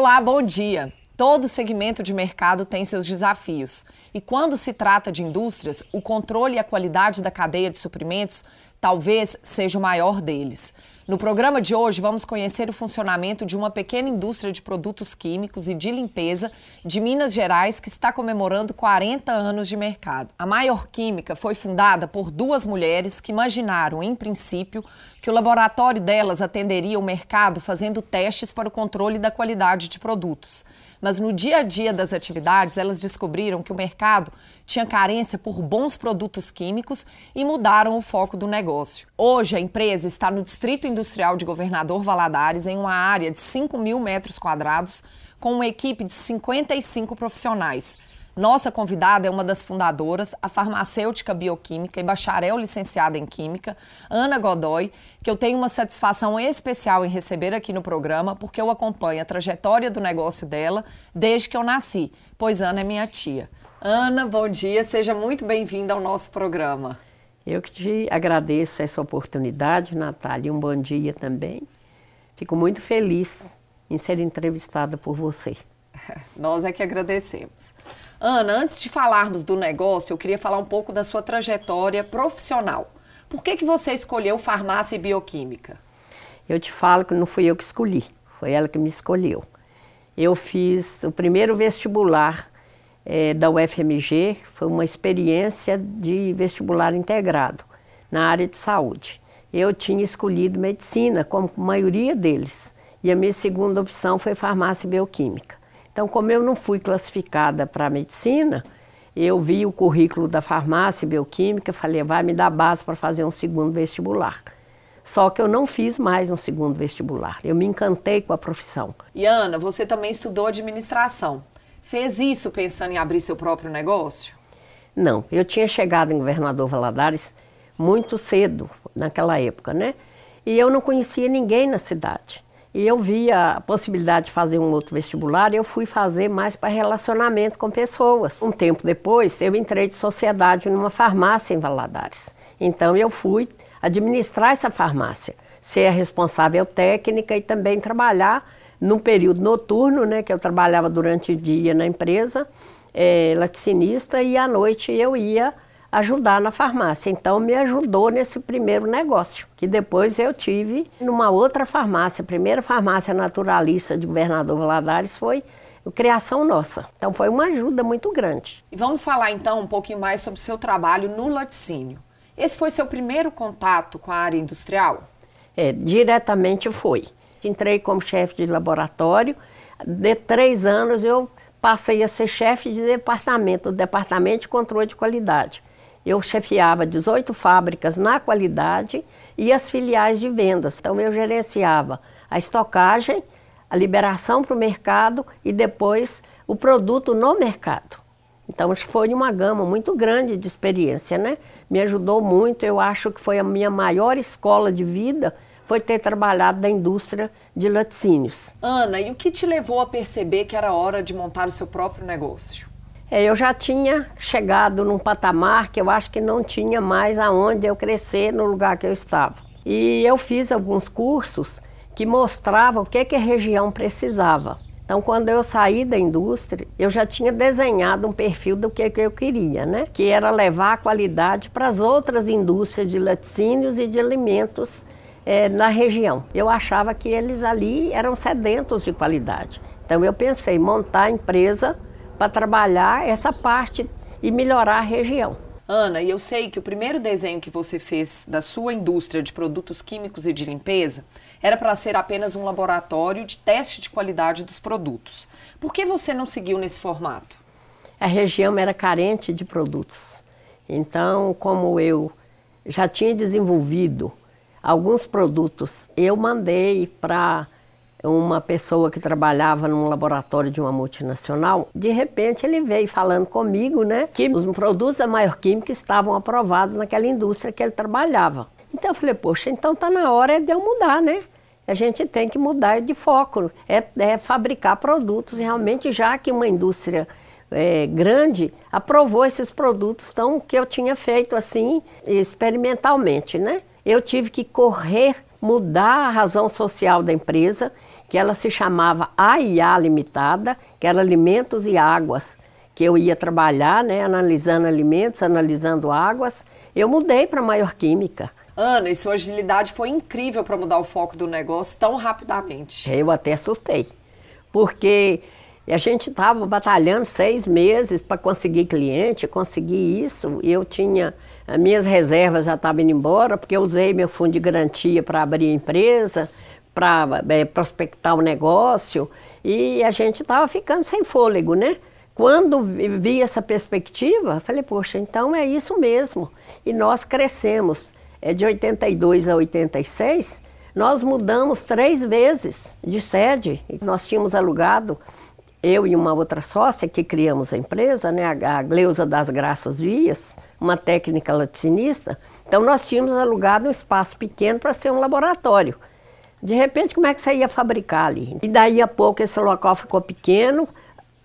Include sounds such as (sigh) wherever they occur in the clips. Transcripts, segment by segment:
Olá, bom dia. Todo segmento de mercado tem seus desafios. E quando se trata de indústrias, o controle e a qualidade da cadeia de suprimentos talvez seja o maior deles. No programa de hoje, vamos conhecer o funcionamento de uma pequena indústria de produtos químicos e de limpeza de Minas Gerais que está comemorando 40 anos de mercado. A Maior Química foi fundada por duas mulheres que imaginaram, em princípio, que o laboratório delas atenderia o mercado fazendo testes para o controle da qualidade de produtos. Mas no dia a dia das atividades, elas descobriram que o mercado tinha carência por bons produtos químicos e mudaram o foco do negócio. Hoje, a empresa está no Distrito Industrial de Governador Valadares, em uma área de 5 mil metros quadrados, com uma equipe de 55 profissionais. Nossa convidada é uma das fundadoras, a farmacêutica bioquímica e bacharel licenciada em química, Ana Godoy, que eu tenho uma satisfação especial em receber aqui no programa, porque eu acompanho a trajetória do negócio dela desde que eu nasci, pois Ana é minha tia. Ana, bom dia, seja muito bem-vinda ao nosso programa. Eu que te agradeço essa oportunidade, Natália, um bom dia também. Fico muito feliz em ser entrevistada por você. (laughs) Nós é que agradecemos. Ana, antes de falarmos do negócio, eu queria falar um pouco da sua trajetória profissional. Por que, que você escolheu farmácia e bioquímica? Eu te falo que não fui eu que escolhi, foi ela que me escolheu. Eu fiz o primeiro vestibular é, da UFMG, foi uma experiência de vestibular integrado na área de saúde. Eu tinha escolhido medicina, como a maioria deles, e a minha segunda opção foi farmácia e bioquímica. Então, como eu não fui classificada para medicina, eu vi o currículo da farmácia e bioquímica, falei, vai me dar base para fazer um segundo vestibular. Só que eu não fiz mais um segundo vestibular. Eu me encantei com a profissão. E Ana, você também estudou administração. Fez isso pensando em abrir seu próprio negócio? Não, eu tinha chegado em Governador Valadares muito cedo naquela época, né? E eu não conhecia ninguém na cidade. E eu vi a possibilidade de fazer um outro vestibular eu fui fazer mais para relacionamento com pessoas. Um tempo depois, eu entrei de sociedade numa farmácia em Valadares. Então eu fui administrar essa farmácia, ser a responsável técnica e também trabalhar no período noturno, né, que eu trabalhava durante o dia na empresa, é, laticinista, e à noite eu ia ajudar na farmácia. Então me ajudou nesse primeiro negócio, que depois eu tive numa outra farmácia, a primeira farmácia naturalista de Governador Valadares foi criação nossa. Então foi uma ajuda muito grande. E vamos falar então um pouquinho mais sobre o seu trabalho no laticínio. Esse foi seu primeiro contato com a área industrial? É, diretamente foi. Entrei como chefe de laboratório. De três anos eu passei a ser chefe de departamento, do departamento de controle de qualidade eu chefiava 18 fábricas na qualidade e as filiais de vendas. Então eu gerenciava a estocagem, a liberação para o mercado e depois o produto no mercado. Então foi uma gama muito grande de experiência, né? Me ajudou muito, eu acho que foi a minha maior escola de vida, foi ter trabalhado na indústria de laticínios. Ana, e o que te levou a perceber que era hora de montar o seu próprio negócio? É, eu já tinha chegado num patamar que eu acho que não tinha mais aonde eu crescer no lugar que eu estava. E eu fiz alguns cursos que mostravam o que, que a região precisava. Então, quando eu saí da indústria, eu já tinha desenhado um perfil do que, que eu queria, né? Que era levar a qualidade para as outras indústrias de laticínios e de alimentos é, na região. Eu achava que eles ali eram sedentos de qualidade. Então, eu pensei montar a empresa para trabalhar essa parte e melhorar a região. Ana, e eu sei que o primeiro desenho que você fez da sua indústria de produtos químicos e de limpeza era para ser apenas um laboratório de teste de qualidade dos produtos. Por que você não seguiu nesse formato? A região era carente de produtos. Então, como eu já tinha desenvolvido alguns produtos, eu mandei para uma pessoa que trabalhava num laboratório de uma multinacional, de repente ele veio falando comigo, né, que os produtos da Maior Química estavam aprovados naquela indústria que ele trabalhava. Então eu falei, poxa, então tá na hora de eu mudar, né? A gente tem que mudar de foco, é, é fabricar produtos realmente, já que uma indústria é, grande aprovou esses produtos então, que eu tinha feito assim experimentalmente, né? Eu tive que correr, mudar a razão social da empresa que ela se chamava AIA Limitada, que era Alimentos e Águas, que eu ia trabalhar, né, analisando alimentos, analisando águas. Eu mudei para Maior Química. Ana, e sua agilidade foi incrível para mudar o foco do negócio tão rapidamente. Eu até assustei, porque a gente estava batalhando seis meses para conseguir cliente, conseguir isso, eu tinha as minhas reservas já estavam indo embora, porque eu usei meu fundo de garantia para abrir a empresa, para é, prospectar o negócio, e a gente estava ficando sem fôlego, né? Quando vi essa perspectiva, falei, poxa, então é isso mesmo. E nós crescemos. É de 82 a 86, nós mudamos três vezes de sede. Nós tínhamos alugado, eu e uma outra sócia que criamos a empresa, né, a Gleuza das Graças Dias, uma técnica laticinista. Então nós tínhamos alugado um espaço pequeno para ser um laboratório. De repente, como é que você ia fabricar ali? E daí a pouco esse local ficou pequeno,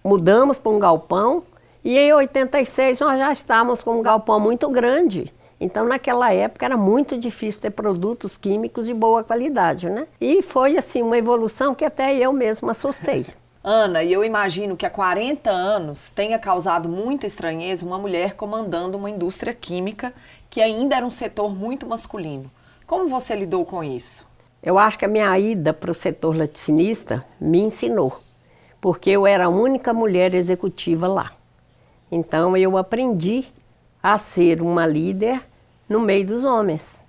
mudamos para um galpão e em 86 nós já estávamos com um galpão muito grande. Então, naquela época era muito difícil ter produtos químicos de boa qualidade, né? E foi assim uma evolução que até eu mesma assustei. Ana, e eu imagino que há 40 anos tenha causado muita estranheza uma mulher comandando uma indústria química que ainda era um setor muito masculino. Como você lidou com isso? Eu acho que a minha ida para o setor laticinista me ensinou, porque eu era a única mulher executiva lá. Então eu aprendi a ser uma líder no meio dos homens.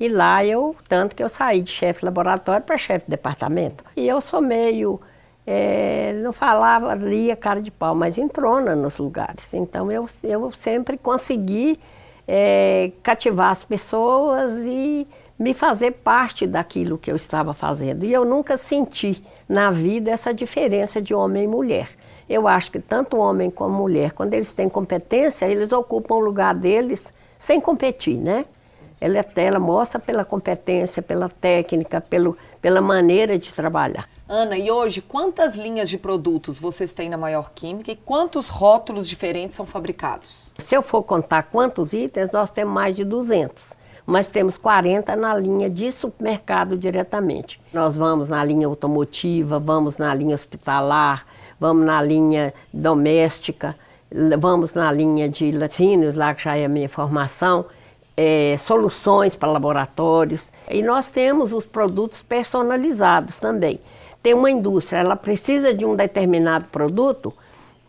E lá eu, tanto que eu saí de chefe de laboratório para chefe de departamento. E eu sou meio, é, não falava ali a cara de pau, mas entrona nos lugares. Então eu, eu sempre consegui é, cativar as pessoas e me fazer parte daquilo que eu estava fazendo. E eu nunca senti na vida essa diferença de homem e mulher. Eu acho que tanto homem como mulher, quando eles têm competência, eles ocupam o lugar deles sem competir, né? Ela, ela mostra pela competência, pela técnica, pelo, pela maneira de trabalhar. Ana, e hoje quantas linhas de produtos vocês têm na Maior Química e quantos rótulos diferentes são fabricados? Se eu for contar quantos itens, nós temos mais de 200 mas temos 40 na linha de supermercado diretamente. Nós vamos na linha automotiva, vamos na linha hospitalar, vamos na linha doméstica, vamos na linha de laticínios, lá que já é a minha formação, é, soluções para laboratórios. E nós temos os produtos personalizados também. Tem uma indústria, ela precisa de um determinado produto,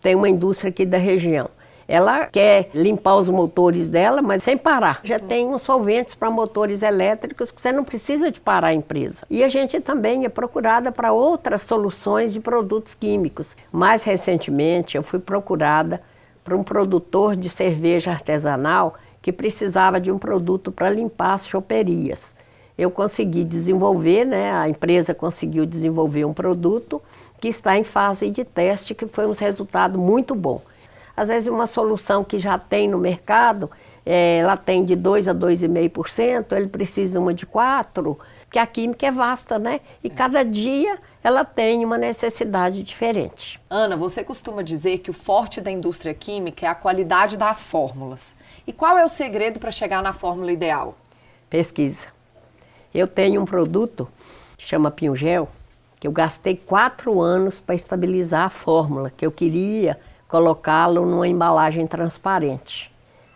tem uma indústria aqui da região. Ela quer limpar os motores dela, mas sem parar. Já tem uns solventes para motores elétricos que você não precisa de parar a empresa. E a gente também é procurada para outras soluções de produtos químicos. Mais recentemente, eu fui procurada para um produtor de cerveja artesanal que precisava de um produto para limpar as choperias. Eu consegui desenvolver, né, a empresa conseguiu desenvolver um produto que está em fase de teste, que foi um resultado muito bom. Às vezes uma solução que já tem no mercado, é, ela tem de 2 a 2,5%, ele precisa uma de 4%, porque a química é vasta, né? E cada dia ela tem uma necessidade diferente. Ana, você costuma dizer que o forte da indústria química é a qualidade das fórmulas. E qual é o segredo para chegar na fórmula ideal? Pesquisa. Eu tenho um produto que chama Pinhogel, que eu gastei quatro anos para estabilizar a fórmula, que eu queria colocá-lo numa embalagem transparente.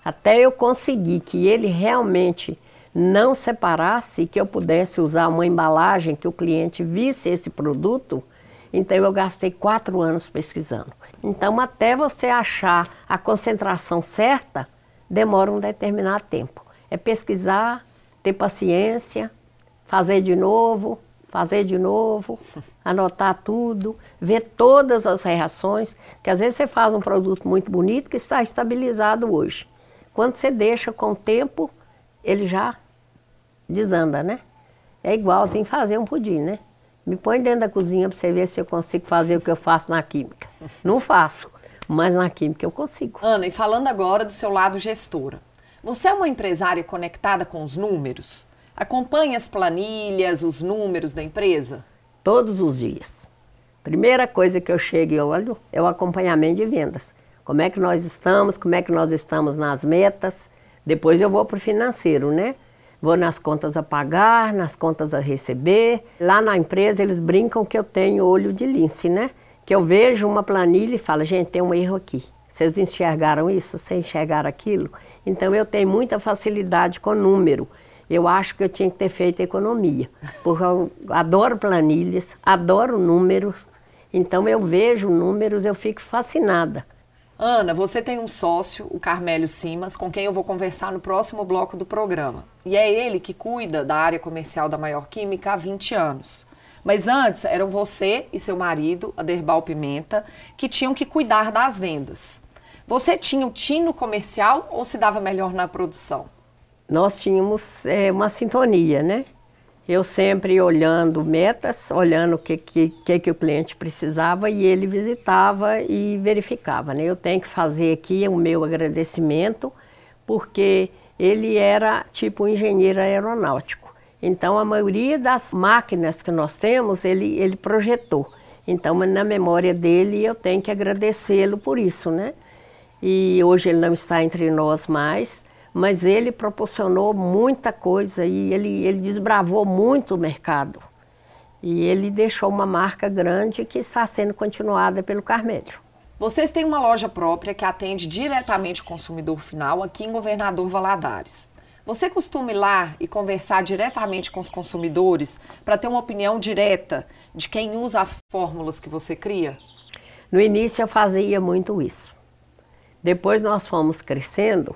Até eu conseguir que ele realmente não separasse que eu pudesse usar uma embalagem que o cliente visse esse produto, então eu gastei quatro anos pesquisando. Então, até você achar a concentração certa, demora um determinado tempo. É pesquisar, ter paciência, fazer de novo, fazer de novo, (laughs) anotar tudo, ver todas as reações, que às vezes você faz um produto muito bonito que está estabilizado hoje. Quando você deixa com o tempo, ele já desanda, né? É igualzinho fazer um pudim, né? Me põe dentro da cozinha para você ver se eu consigo fazer o que eu faço na química. Não faço, mas na química eu consigo. Ana, e falando agora do seu lado gestora. Você é uma empresária conectada com os números? Acompanhe as planilhas, os números da empresa? Todos os dias. Primeira coisa que eu chego e olho é o acompanhamento de vendas. Como é que nós estamos, como é que nós estamos nas metas. Depois eu vou para o financeiro, né? vou nas contas a pagar, nas contas a receber. Lá na empresa eles brincam que eu tenho olho de lince, né? Que eu vejo uma planilha e falo, gente, tem um erro aqui. Vocês enxergaram isso? Vocês enxergaram aquilo? Então eu tenho muita facilidade com número. Eu acho que eu tinha que ter feito economia, porque eu adoro planilhas, adoro números. Então eu vejo números, eu fico fascinada. Ana, você tem um sócio, o Carmélio Simas, com quem eu vou conversar no próximo bloco do programa. E é ele que cuida da área comercial da Maior Química há 20 anos. Mas antes eram você e seu marido, Aderbal Pimenta, que tinham que cuidar das vendas. Você tinha o tino comercial ou se dava melhor na produção? Nós tínhamos é, uma sintonia, né? Eu sempre olhando metas, olhando o que, que, que, que o cliente precisava e ele visitava e verificava. Né? Eu tenho que fazer aqui o meu agradecimento, porque ele era tipo um engenheiro aeronáutico. Então, a maioria das máquinas que nós temos, ele, ele projetou. Então, na memória dele, eu tenho que agradecê-lo por isso, né? E hoje ele não está entre nós mais, mas ele proporcionou muita coisa e ele, ele desbravou muito o mercado. E ele deixou uma marca grande que está sendo continuada pelo Carmédio. Vocês têm uma loja própria que atende diretamente o consumidor final aqui em Governador Valadares. Você costuma ir lá e conversar diretamente com os consumidores para ter uma opinião direta de quem usa as fórmulas que você cria? No início eu fazia muito isso. Depois nós fomos crescendo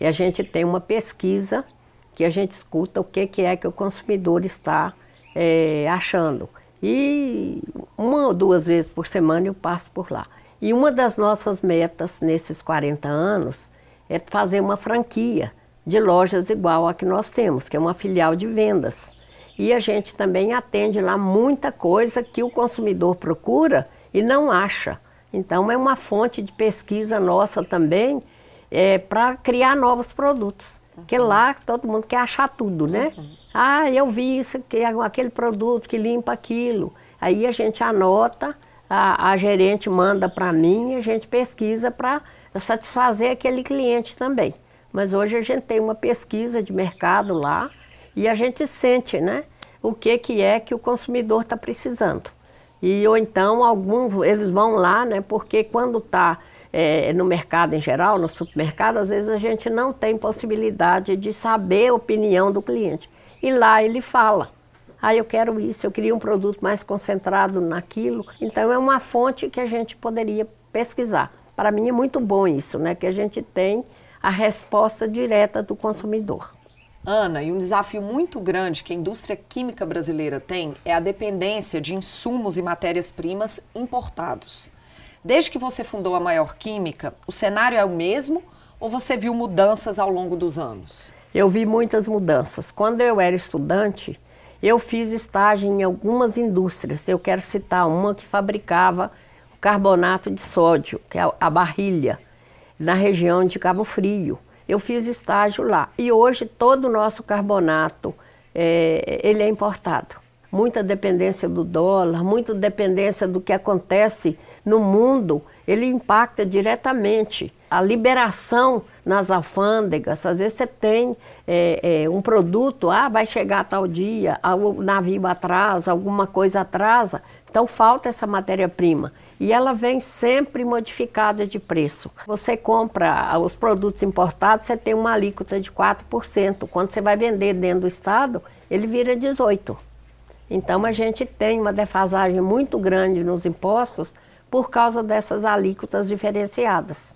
e a gente tem uma pesquisa que a gente escuta o que, que é que o consumidor está é, achando. E uma ou duas vezes por semana eu passo por lá. E uma das nossas metas nesses 40 anos é fazer uma franquia de lojas igual a que nós temos, que é uma filial de vendas. E a gente também atende lá muita coisa que o consumidor procura e não acha. Então é uma fonte de pesquisa nossa também é, para criar novos produtos. Porque lá todo mundo quer achar tudo, né? Uhum. Ah, eu vi isso, que, aquele produto que limpa aquilo. Aí a gente anota, a, a gerente manda para mim e a gente pesquisa para satisfazer aquele cliente também. Mas hoje a gente tem uma pesquisa de mercado lá e a gente sente, né? O que, que é que o consumidor está precisando. E ou então alguns eles vão lá, né? Porque quando está é, no mercado em geral, no supermercado, às vezes a gente não tem possibilidade de saber a opinião do cliente. E lá ele fala. Ah, eu quero isso, eu queria um produto mais concentrado naquilo. Então é uma fonte que a gente poderia pesquisar. Para mim é muito bom isso, né? Que a gente tem a resposta direta do consumidor. Ana, e um desafio muito grande que a indústria química brasileira tem é a dependência de insumos e matérias-primas importados. Desde que você fundou a Maior Química, o cenário é o mesmo ou você viu mudanças ao longo dos anos? Eu vi muitas mudanças. Quando eu era estudante, eu fiz estágio em algumas indústrias. Eu quero citar uma que fabricava carbonato de sódio, que é a barrilha, na região de Cabo Frio. Eu fiz estágio lá. E hoje todo o nosso carbonato é, ele é importado muita dependência do dólar, muita dependência do que acontece no mundo, ele impacta diretamente. A liberação nas alfândegas, às vezes você tem é, é, um produto, ah, vai chegar tal dia, o navio atrasa, alguma coisa atrasa, então falta essa matéria-prima. E ela vem sempre modificada de preço. Você compra os produtos importados, você tem uma alíquota de 4%. Quando você vai vender dentro do estado, ele vira 18%. Então a gente tem uma defasagem muito grande nos impostos por causa dessas alíquotas diferenciadas.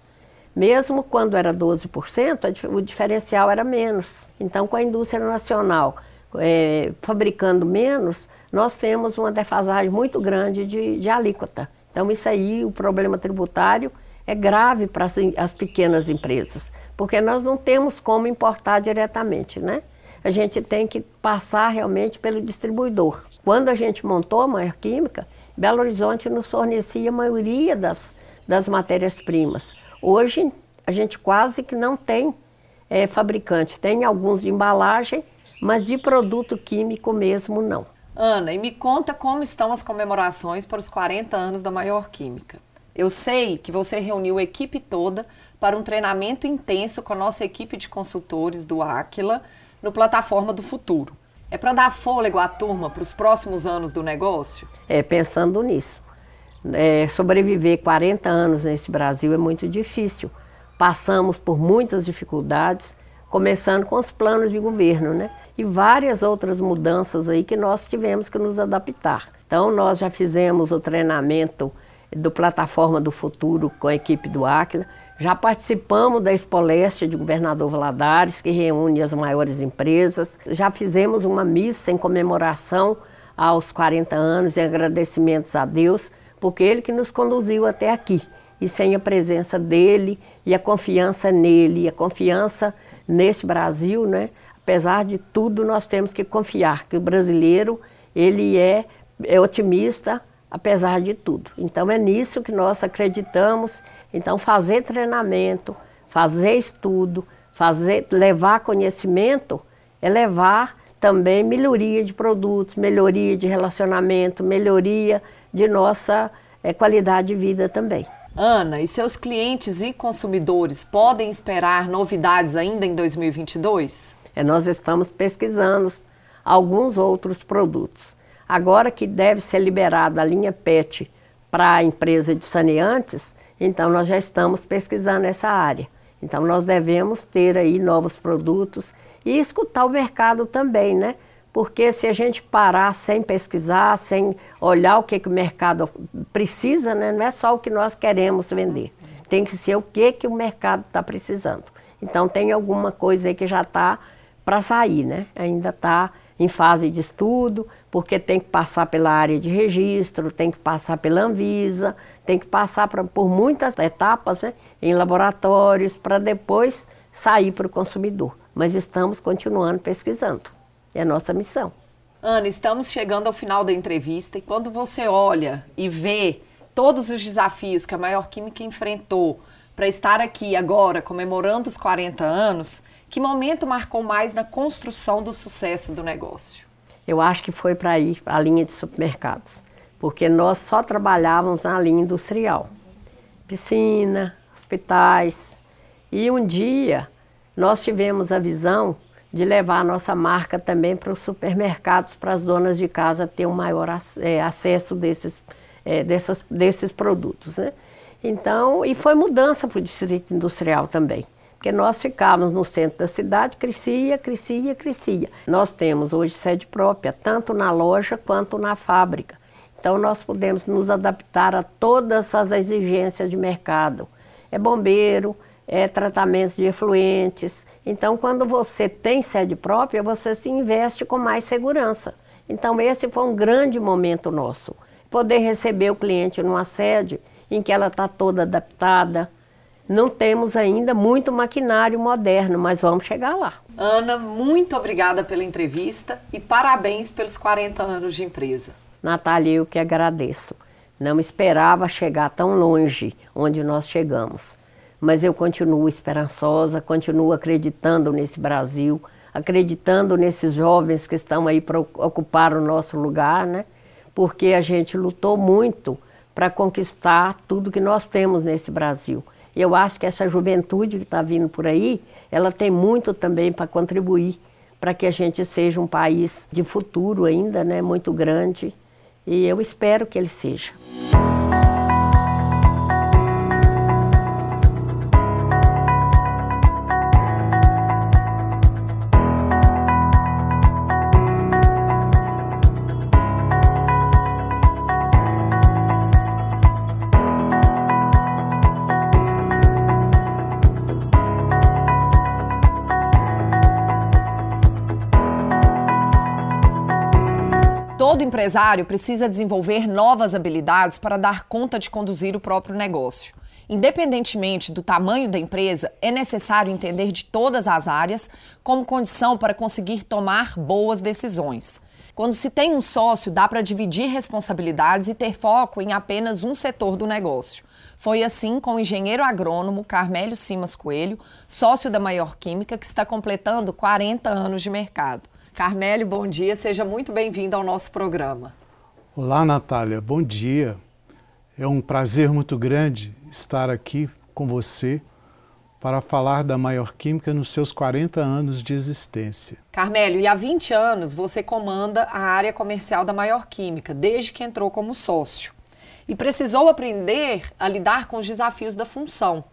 Mesmo quando era 12%, o diferencial era menos. Então, com a indústria nacional é, fabricando menos, nós temos uma defasagem muito grande de, de alíquota. Então, isso aí, o problema tributário é grave para as, as pequenas empresas, porque nós não temos como importar diretamente, né? A gente tem que passar realmente pelo distribuidor. Quando a gente montou a Maior Química, Belo Horizonte nos fornecia a maioria das, das matérias-primas. Hoje, a gente quase que não tem é, fabricante. Tem alguns de embalagem, mas de produto químico mesmo não. Ana, e me conta como estão as comemorações para os 40 anos da Maior Química. Eu sei que você reuniu a equipe toda para um treinamento intenso com a nossa equipe de consultores do Aquila no Plataforma do Futuro. É para dar fôlego à turma para os próximos anos do negócio? É, pensando nisso. É, sobreviver 40 anos nesse Brasil é muito difícil. Passamos por muitas dificuldades, começando com os planos de governo, né? E várias outras mudanças aí que nós tivemos que nos adaptar. Então, nós já fizemos o treinamento do Plataforma do Futuro com a equipe do Áquila, já participamos da Expo Leste de Governador Valadares, que reúne as maiores empresas. Já fizemos uma missa em comemoração aos 40 anos e agradecimentos a Deus, porque Ele que nos conduziu até aqui. E sem a presença dele e a confiança nele, e a confiança nesse Brasil, né? apesar de tudo, nós temos que confiar que o brasileiro ele é, é otimista, apesar de tudo. Então é nisso que nós acreditamos então, fazer treinamento, fazer estudo, fazer, levar conhecimento é levar também melhoria de produtos, melhoria de relacionamento, melhoria de nossa é, qualidade de vida também. Ana, e seus clientes e consumidores podem esperar novidades ainda em 2022? É, nós estamos pesquisando alguns outros produtos. Agora que deve ser liberada a linha PET para a empresa de saneantes, então, nós já estamos pesquisando essa área. Então, nós devemos ter aí novos produtos e escutar o mercado também, né? Porque se a gente parar sem pesquisar, sem olhar o que, que o mercado precisa, né? não é só o que nós queremos vender. Tem que ser o que, que o mercado está precisando. Então, tem alguma coisa aí que já está para sair, né? Ainda está em fase de estudo, porque tem que passar pela área de registro, tem que passar pela Anvisa, tem que passar pra, por muitas etapas né, em laboratórios para depois sair para o consumidor. Mas estamos continuando pesquisando. É a nossa missão. Ana, estamos chegando ao final da entrevista e quando você olha e vê todos os desafios que a Maior Química enfrentou para estar aqui agora comemorando os 40 anos, que momento marcou mais na construção do sucesso do negócio? Eu acho que foi para ir para a linha de supermercados, porque nós só trabalhávamos na linha industrial. Piscina, hospitais. E um dia nós tivemos a visão de levar a nossa marca também para os supermercados, para as donas de casa ter um maior é, acesso desses, é, dessas, desses produtos. Né? Então, e foi mudança para o distrito industrial também porque nós ficávamos no centro da cidade, crescia, crescia, crescia. Nós temos hoje sede própria, tanto na loja quanto na fábrica. Então nós podemos nos adaptar a todas as exigências de mercado. É bombeiro, é tratamento de efluentes. Então quando você tem sede própria, você se investe com mais segurança. Então esse foi um grande momento nosso. Poder receber o cliente numa sede em que ela está toda adaptada, não temos ainda muito maquinário moderno, mas vamos chegar lá. Ana, muito obrigada pela entrevista e parabéns pelos 40 anos de empresa. Natália, eu que agradeço. Não esperava chegar tão longe onde nós chegamos. Mas eu continuo esperançosa, continuo acreditando nesse Brasil, acreditando nesses jovens que estão aí para ocupar o nosso lugar, né? Porque a gente lutou muito para conquistar tudo que nós temos nesse Brasil. Eu acho que essa juventude que está vindo por aí, ela tem muito também para contribuir para que a gente seja um país de futuro ainda, né, muito grande. E eu espero que ele seja. Todo empresário precisa desenvolver novas habilidades para dar conta de conduzir o próprio negócio. Independentemente do tamanho da empresa, é necessário entender de todas as áreas como condição para conseguir tomar boas decisões. Quando se tem um sócio, dá para dividir responsabilidades e ter foco em apenas um setor do negócio. Foi assim com o engenheiro agrônomo Carmélio Simas Coelho, sócio da Maior Química, que está completando 40 anos de mercado. Carmélio, bom dia, seja muito bem-vindo ao nosso programa. Olá, Natália, bom dia. É um prazer muito grande estar aqui com você para falar da Maior Química nos seus 40 anos de existência. Carmélio, e há 20 anos você comanda a área comercial da Maior Química, desde que entrou como sócio. E precisou aprender a lidar com os desafios da função.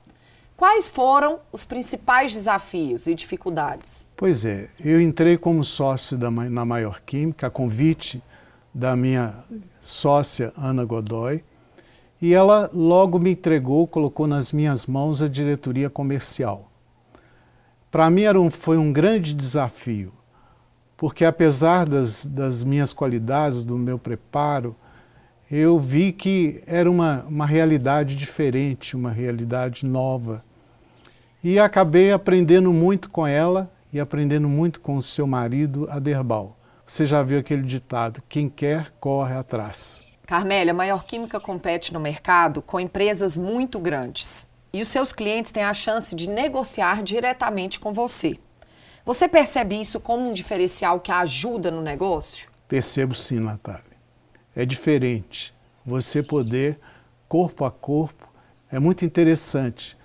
Quais foram os principais desafios e dificuldades? Pois é, eu entrei como sócio da, na Maior Química, a convite da minha sócia Ana Godoy, e ela logo me entregou, colocou nas minhas mãos a diretoria comercial. Para mim era um, foi um grande desafio, porque apesar das, das minhas qualidades, do meu preparo, eu vi que era uma, uma realidade diferente, uma realidade nova. E acabei aprendendo muito com ela e aprendendo muito com o seu marido, Aderbal. Você já viu aquele ditado: quem quer, corre atrás. Carmélia, a Maior Química compete no mercado com empresas muito grandes e os seus clientes têm a chance de negociar diretamente com você. Você percebe isso como um diferencial que ajuda no negócio? Percebo sim, Natália. É diferente. Você poder, corpo a corpo, é muito interessante,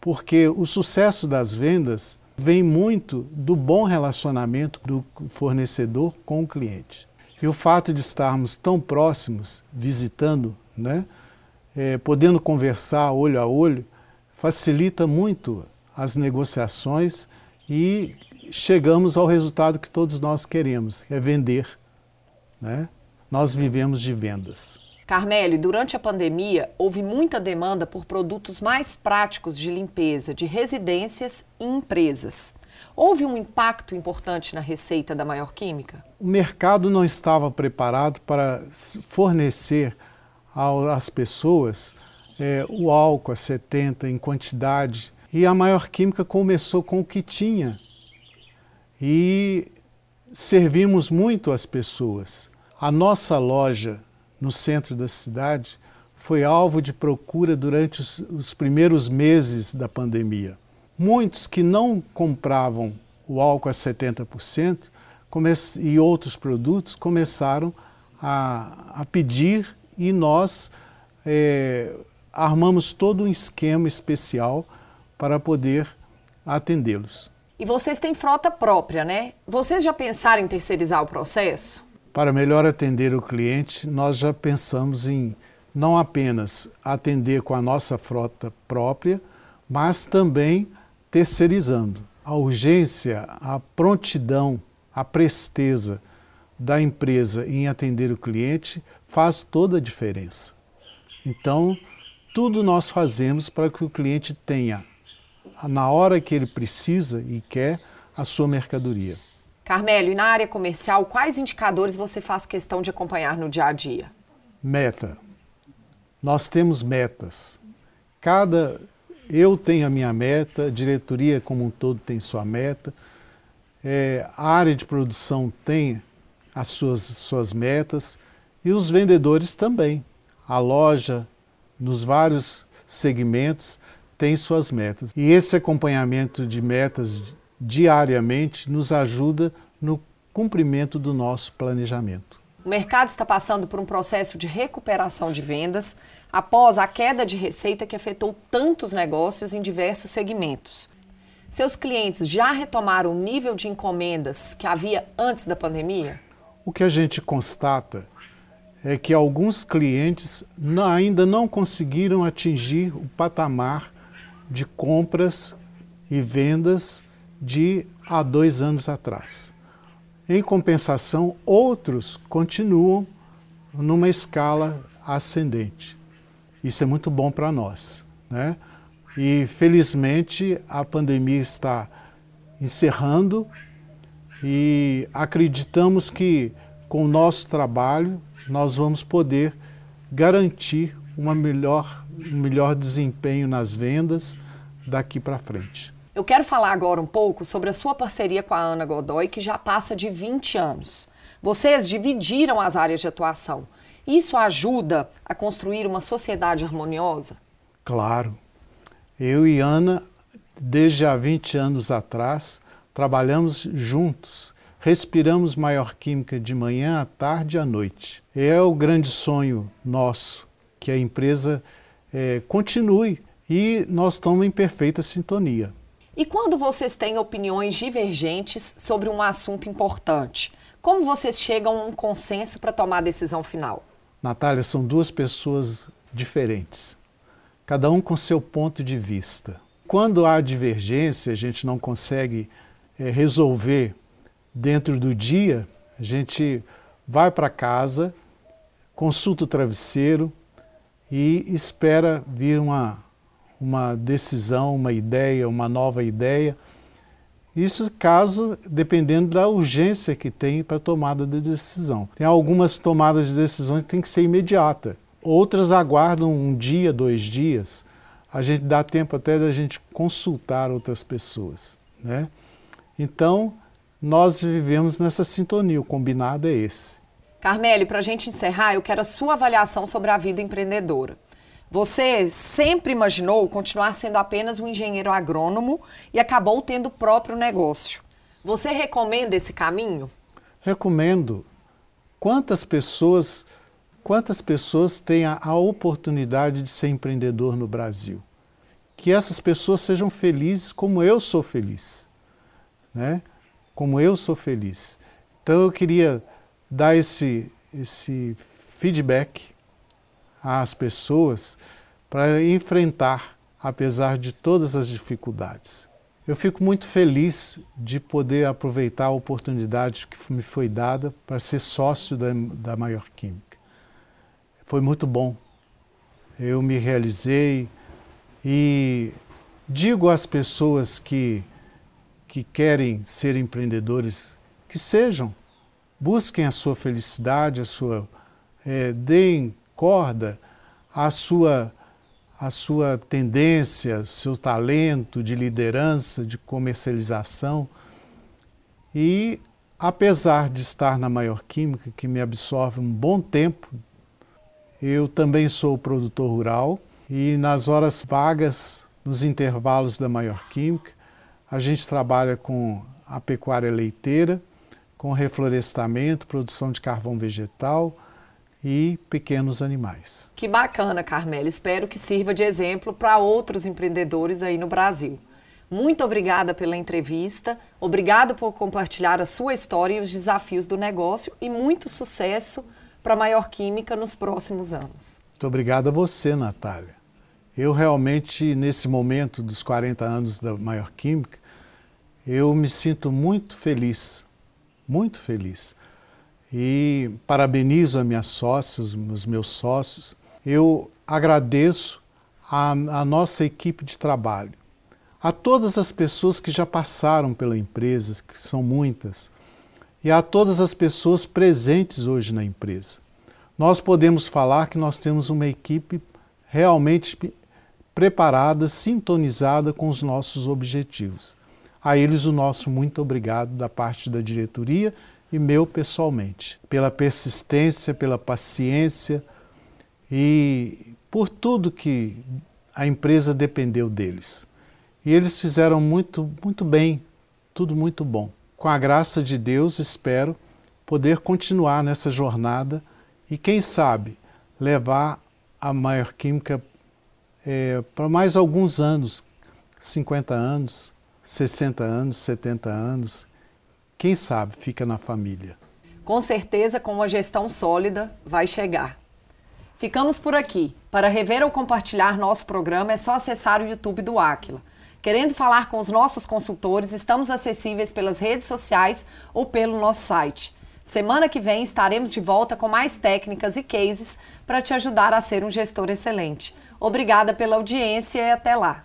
porque o sucesso das vendas vem muito do bom relacionamento do fornecedor com o cliente. E o fato de estarmos tão próximos, visitando, né, é, podendo conversar olho a olho, facilita muito as negociações e chegamos ao resultado que todos nós queremos, que é vender. Né? Nós vivemos de vendas. Carmele, durante a pandemia, houve muita demanda por produtos mais práticos de limpeza de residências e empresas. Houve um impacto importante na receita da Maior Química? O mercado não estava preparado para fornecer às pessoas é, o álcool a 70 em quantidade. E a Maior Química começou com o que tinha. E servimos muito as pessoas. A nossa loja no centro da cidade foi alvo de procura durante os, os primeiros meses da pandemia. Muitos que não compravam o álcool a 70% e outros produtos começaram a, a pedir e nós é, armamos todo um esquema especial para poder atendê-los. E vocês têm frota própria, né? Vocês já pensaram em terceirizar o processo? Para melhor atender o cliente, nós já pensamos em não apenas atender com a nossa frota própria, mas também terceirizando. A urgência, a prontidão, a presteza da empresa em atender o cliente faz toda a diferença. Então, tudo nós fazemos para que o cliente tenha, na hora que ele precisa e quer, a sua mercadoria. Carmelo, e na área comercial, quais indicadores você faz questão de acompanhar no dia a dia? Meta. Nós temos metas. Cada eu tenho a minha meta, a diretoria como um todo tem sua meta, é, a área de produção tem as suas, suas metas e os vendedores também. A loja, nos vários segmentos, tem suas metas. E esse acompanhamento de metas diariamente nos ajuda no cumprimento do nosso planejamento. O mercado está passando por um processo de recuperação de vendas após a queda de receita que afetou tantos negócios em diversos segmentos. Seus clientes já retomaram o nível de encomendas que havia antes da pandemia? O que a gente constata é que alguns clientes ainda não conseguiram atingir o patamar de compras e vendas de há dois anos atrás. Em compensação, outros continuam numa escala ascendente. Isso é muito bom para nós. Né? E felizmente a pandemia está encerrando e acreditamos que com o nosso trabalho nós vamos poder garantir uma melhor, um melhor desempenho nas vendas daqui para frente. Eu quero falar agora um pouco sobre a sua parceria com a Ana Godoy, que já passa de 20 anos. Vocês dividiram as áreas de atuação. Isso ajuda a construir uma sociedade harmoniosa? Claro. Eu e Ana, desde há 20 anos atrás, trabalhamos juntos. Respiramos maior química de manhã, à tarde e à noite. É o grande sonho nosso que a empresa é, continue e nós estamos em perfeita sintonia. E quando vocês têm opiniões divergentes sobre um assunto importante, como vocês chegam a um consenso para tomar a decisão final? Natália, são duas pessoas diferentes, cada um com seu ponto de vista. Quando há divergência, a gente não consegue é, resolver dentro do dia, a gente vai para casa, consulta o travesseiro e espera vir uma, uma decisão, uma ideia, uma nova ideia. Isso caso dependendo da urgência que tem para tomada de decisão. Tem algumas tomadas de decisões que tem que ser imediata. Outras aguardam um dia, dois dias. A gente dá tempo até da gente consultar outras pessoas, né? Então, nós vivemos nessa sintonia, o combinado é esse. Carmele, para a gente encerrar, eu quero a sua avaliação sobre a vida empreendedora. Você sempre imaginou continuar sendo apenas um engenheiro agrônomo e acabou tendo o próprio negócio. Você recomenda esse caminho? Recomendo. Quantas pessoas, quantas pessoas têm a, a oportunidade de ser empreendedor no Brasil? Que essas pessoas sejam felizes como eu sou feliz, né? Como eu sou feliz. Então eu queria dar esse esse feedback às pessoas para enfrentar, apesar de todas as dificuldades. Eu fico muito feliz de poder aproveitar a oportunidade que me foi dada para ser sócio da, da Maior Química. Foi muito bom. Eu me realizei e digo às pessoas que, que querem ser empreendedores que sejam, busquem a sua felicidade, a sua, é, deem corda à sua, à sua tendência, seu talento de liderança, de comercialização. E apesar de estar na Maior Química, que me absorve um bom tempo, eu também sou produtor rural e nas horas vagas, nos intervalos da Maior Química, a gente trabalha com a pecuária leiteira, com reflorestamento, produção de carvão vegetal, e pequenos animais. Que bacana, Carmela. Espero que sirva de exemplo para outros empreendedores aí no Brasil. Muito obrigada pela entrevista, obrigado por compartilhar a sua história e os desafios do negócio e muito sucesso para a Maior Química nos próximos anos. Muito obrigado a você, Natália. Eu realmente, nesse momento dos 40 anos da Maior Química, eu me sinto muito feliz, muito feliz e parabenizo a minhas sócias, os meus sócios. Eu agradeço a, a nossa equipe de trabalho, a todas as pessoas que já passaram pela empresa, que são muitas, e a todas as pessoas presentes hoje na empresa. Nós podemos falar que nós temos uma equipe realmente preparada, sintonizada com os nossos objetivos. A eles o nosso muito obrigado da parte da diretoria e meu pessoalmente, pela persistência, pela paciência e por tudo que a empresa dependeu deles. E eles fizeram muito, muito bem, tudo muito bom. Com a graça de Deus, espero poder continuar nessa jornada e, quem sabe, levar a Maior Química é, para mais alguns anos 50 anos, 60 anos, 70 anos quem sabe fica na família. Com certeza, com uma gestão sólida, vai chegar. Ficamos por aqui. Para rever ou compartilhar nosso programa é só acessar o YouTube do Aquila. Querendo falar com os nossos consultores, estamos acessíveis pelas redes sociais ou pelo nosso site. Semana que vem estaremos de volta com mais técnicas e cases para te ajudar a ser um gestor excelente. Obrigada pela audiência e até lá.